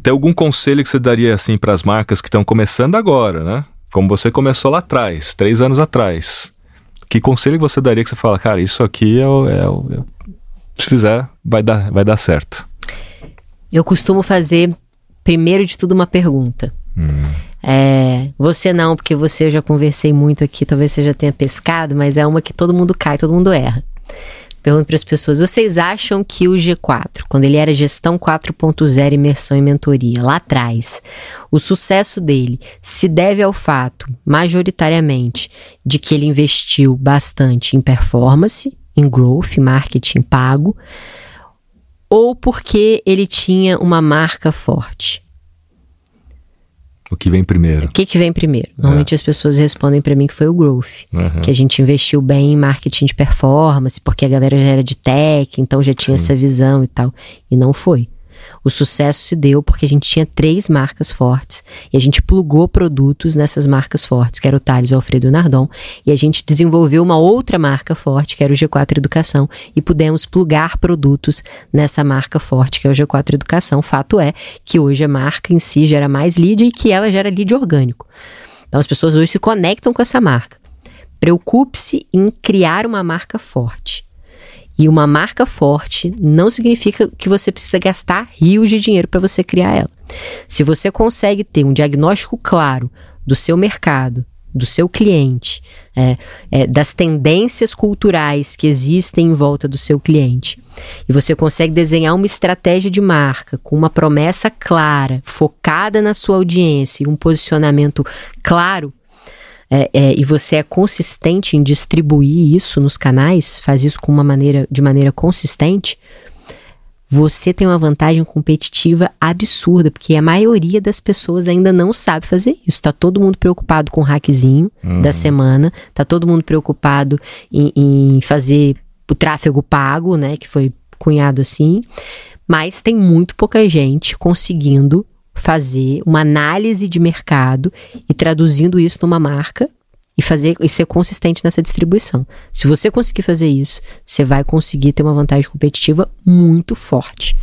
Tem algum conselho que você daria assim para as marcas que estão começando agora, né? Como você começou lá atrás, três anos atrás. Que conselho você daria que você fala, cara, isso aqui é o, é é se fizer, vai dar, vai dar certo? Eu costumo fazer, primeiro de tudo, uma pergunta. Hum. É, você não, porque você eu já conversei muito aqui, talvez você já tenha pescado, mas é uma que todo mundo cai, todo mundo erra. Pergunto para as pessoas: vocês acham que o G4, quando ele era gestão 4.0, imersão e mentoria, lá atrás, o sucesso dele se deve ao fato, majoritariamente, de que ele investiu bastante em performance, em growth, marketing pago, ou porque ele tinha uma marca forte? O que vem primeiro? O que, que vem primeiro? Normalmente é. as pessoas respondem para mim que foi o growth. Uhum. Que a gente investiu bem em marketing de performance, porque a galera já era de tech, então já tinha Sim. essa visão e tal. E não foi. O sucesso se deu porque a gente tinha três marcas fortes e a gente plugou produtos nessas marcas fortes, que era o Thales, o Alfredo Nardon, e a gente desenvolveu uma outra marca forte, que era o G4 Educação, e pudemos plugar produtos nessa marca forte, que é o G4 Educação. Fato é que hoje a marca em si gera mais lead e que ela gera lead orgânico. Então as pessoas hoje se conectam com essa marca. Preocupe-se em criar uma marca forte. E uma marca forte não significa que você precisa gastar rios de dinheiro para você criar ela. Se você consegue ter um diagnóstico claro do seu mercado, do seu cliente, é, é, das tendências culturais que existem em volta do seu cliente, e você consegue desenhar uma estratégia de marca com uma promessa clara, focada na sua audiência e um posicionamento claro, é, é, e você é consistente em distribuir isso nos canais, faz isso com uma maneira, de maneira consistente, você tem uma vantagem competitiva absurda, porque a maioria das pessoas ainda não sabe fazer isso. Tá todo mundo preocupado com o hackzinho uhum. da semana, tá todo mundo preocupado em, em fazer o tráfego pago, né, que foi cunhado assim, mas tem muito pouca gente conseguindo fazer uma análise de mercado e traduzindo isso numa marca e fazer e ser consistente nessa distribuição. Se você conseguir fazer isso, você vai conseguir ter uma vantagem competitiva muito forte.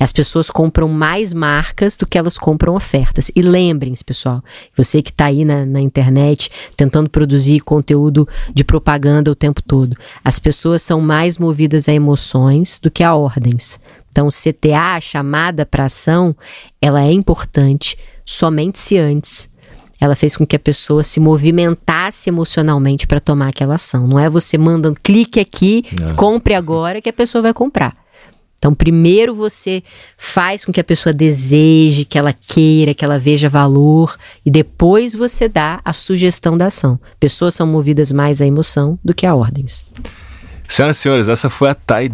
As pessoas compram mais marcas do que elas compram ofertas. E lembrem-se, pessoal, você que está aí na, na, internet tentando produzir conteúdo de propaganda o tempo todo, as pessoas são mais movidas a emoções do que a ordens. Então, CTA, a chamada para ação, ela é importante somente se antes ela fez com que a pessoa se movimentasse emocionalmente para tomar aquela ação. Não é você mandando clique aqui, é. compre agora que a pessoa vai comprar. Então, primeiro você faz com que a pessoa deseje, que ela queira, que ela veja valor, e depois você dá a sugestão da ação. Pessoas são movidas mais à emoção do que a ordens. Senhoras e senhores, essa foi a Thay